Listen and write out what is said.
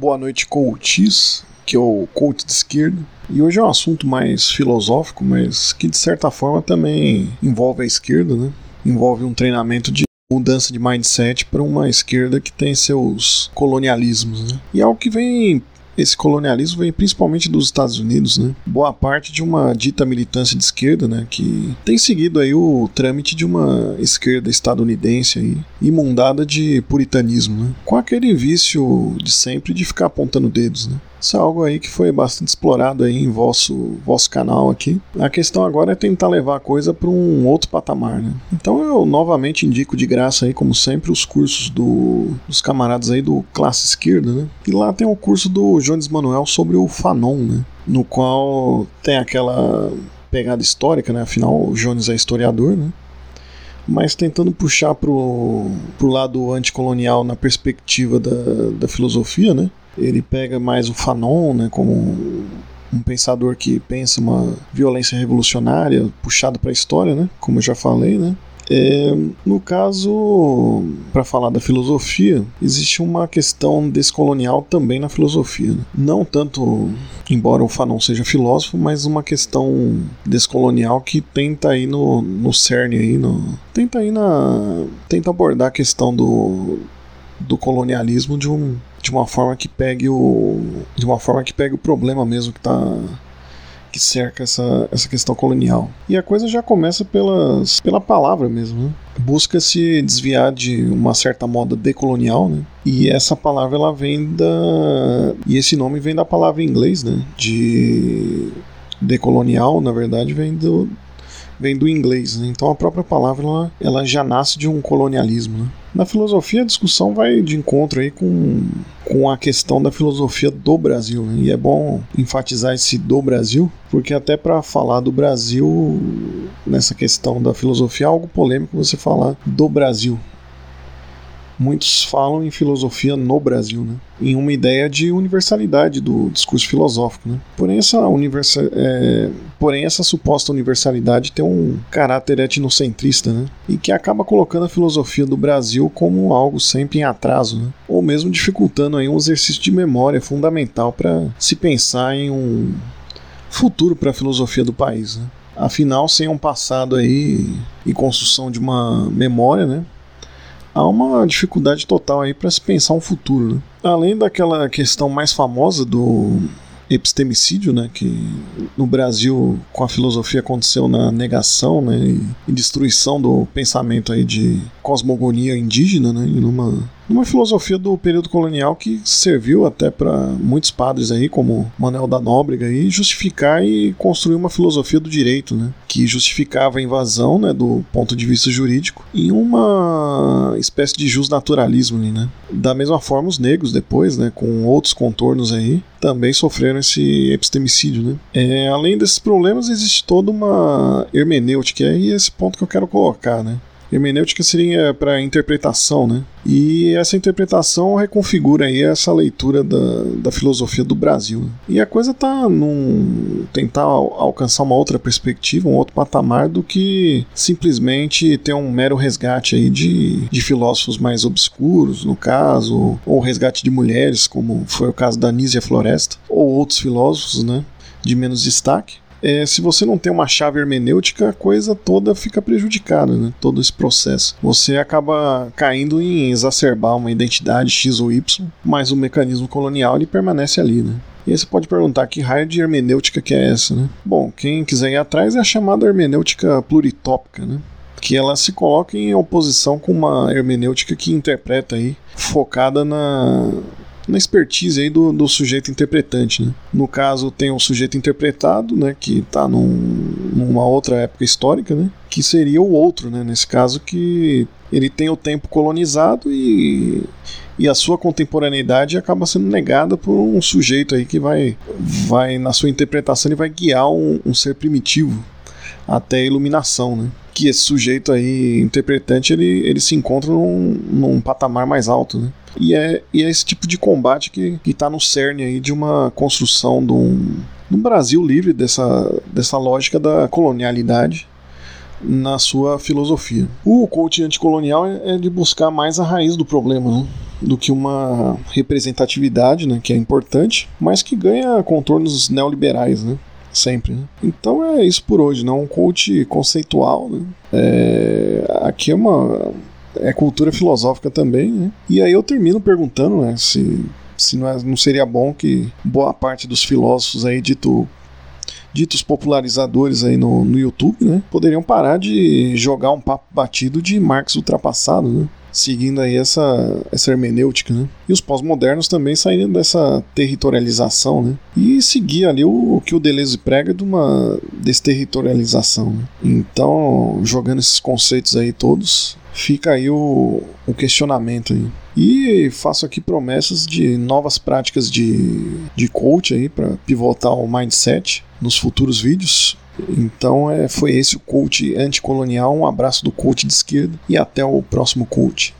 Boa noite, coaches, que é o coach de esquerda. E hoje é um assunto mais filosófico, mas que de certa forma também envolve a esquerda, né? Envolve um treinamento de mudança de mindset para uma esquerda que tem seus colonialismos, né? E é algo que vem esse colonialismo vem principalmente dos Estados Unidos, né? Boa parte de uma dita militância de esquerda, né? Que tem seguido aí o trâmite de uma esquerda estadunidense aí, imundada de puritanismo, né? Com aquele vício de sempre de ficar apontando dedos, né? Isso é algo aí que foi bastante explorado aí em vosso, vosso canal aqui. A questão agora é tentar levar a coisa para um outro patamar, né? Então eu novamente indico de graça aí, como sempre, os cursos do, dos camaradas aí do Classe Esquerda, né? E lá tem o curso do Jones Manuel sobre o Fanon, né? No qual tem aquela pegada histórica, né? Afinal, o Jones é historiador, né? mas tentando puxar pro, pro lado anticolonial na perspectiva da, da filosofia, né? Ele pega mais o Fanon, né, como um pensador que pensa uma violência revolucionária puxada para a história, né, como eu já falei, né. É, no caso, para falar da filosofia, existe uma questão descolonial também na filosofia. Né? Não tanto, embora o Fanon seja filósofo, mas uma questão descolonial que tenta ir no, no cerne aí, no, tenta ir na, tenta abordar a questão do, do colonialismo de um de uma forma que pegue o de uma forma que pegue o problema mesmo que tá que cerca essa, essa questão colonial. E a coisa já começa pelas, pela palavra mesmo. Né? Busca-se desviar de uma certa moda decolonial, né? E essa palavra ela vem da. E esse nome vem da palavra em inglês, né? De decolonial, na verdade, vem do, vem do inglês. Né? Então a própria palavra ela, ela já nasce de um colonialismo. Né? Na filosofia, a discussão vai de encontro aí com, com a questão da filosofia do Brasil. Né? E é bom enfatizar esse do Brasil, porque até para falar do Brasil nessa questão da filosofia é algo polêmico você falar do Brasil muitos falam em filosofia no Brasil, né? em uma ideia de universalidade do discurso filosófico. Né? Porém, essa universa, é, porém, essa suposta universalidade tem um caráter etnocentrista, né? e que acaba colocando a filosofia do Brasil como algo sempre em atraso, né? ou mesmo dificultando aí um exercício de memória fundamental para se pensar em um futuro para a filosofia do país. Né? Afinal, sem um passado aí e construção de uma memória, né? Há uma dificuldade total aí para se pensar um futuro. Né? Além daquela questão mais famosa do epistemicídio, né, que no Brasil com a filosofia aconteceu na negação, né, e, destruição do pensamento aí de cosmogonia indígena, né, e numa numa filosofia do período colonial que serviu até para muitos padres aí, como Manuel da Nóbrega, aí, justificar e construir uma filosofia do direito, né? Que justificava a invasão, né, do ponto de vista jurídico, em uma espécie de justnaturalismo, né? Da mesma forma, os negros depois, né, com outros contornos aí, também sofreram esse epistemicídio, né? É, além desses problemas, existe toda uma hermenêutica, e é esse ponto que eu quero colocar, né? Hermenêutica seria para interpretação, né? E essa interpretação reconfigura aí essa leitura da, da filosofia do Brasil. E a coisa tá num tentar alcançar uma outra perspectiva, um outro patamar do que simplesmente ter um mero resgate aí de, de filósofos mais obscuros, no caso, ou resgate de mulheres, como foi o caso da Nízia Floresta, ou outros filósofos, né? De menos destaque é, se você não tem uma chave hermenêutica, a coisa toda fica prejudicada, né? todo esse processo. Você acaba caindo em exacerbar uma identidade X ou Y, mas o mecanismo colonial ele permanece ali. Né? E aí você pode perguntar que raio de hermenêutica que é essa, né? Bom, quem quiser ir atrás é a chamada hermenêutica pluritópica, né? Que ela se coloca em oposição com uma hermenêutica que interpreta aí, focada na, na expertise aí do, do sujeito interpretante. Né? No caso, tem um sujeito interpretado, né, que está num, numa outra época histórica, né, que seria o outro, né, nesse caso, que ele tem o tempo colonizado e, e a sua contemporaneidade acaba sendo negada por um sujeito aí que vai, vai na sua interpretação, ele vai guiar um, um ser primitivo até a iluminação, né? Que esse sujeito aí, interpretante, ele, ele se encontra num, num patamar mais alto, né? E é, e é esse tipo de combate que está no cerne aí de uma construção de um, de um Brasil livre dessa, dessa lógica da colonialidade na sua filosofia. O coach anticolonial é de buscar mais a raiz do problema, né? do que uma representatividade, né, que é importante, mas que ganha contornos neoliberais, né? Sempre. Né? Então é isso por hoje, não né? um coach conceitual. Né? É, aqui é uma é cultura filosófica também, né? E aí eu termino perguntando, né, se se não, é, não seria bom que boa parte dos filósofos aí dito ditos popularizadores aí no, no YouTube, né, poderiam parar de jogar um papo batido de Marx ultrapassado, né? Seguindo aí essa, essa hermenêutica, né? E os pós-modernos também saindo dessa territorialização, né? E seguir ali o, o que o Deleuze prega de uma desterritorialização. Né? Então, jogando esses conceitos aí todos, fica aí o, o questionamento aí. E faço aqui promessas de novas práticas de, de coach aí para pivotar o mindset nos futuros vídeos. Então é, foi esse o coach anticolonial. Um abraço do coach de esquerda e até o próximo coach.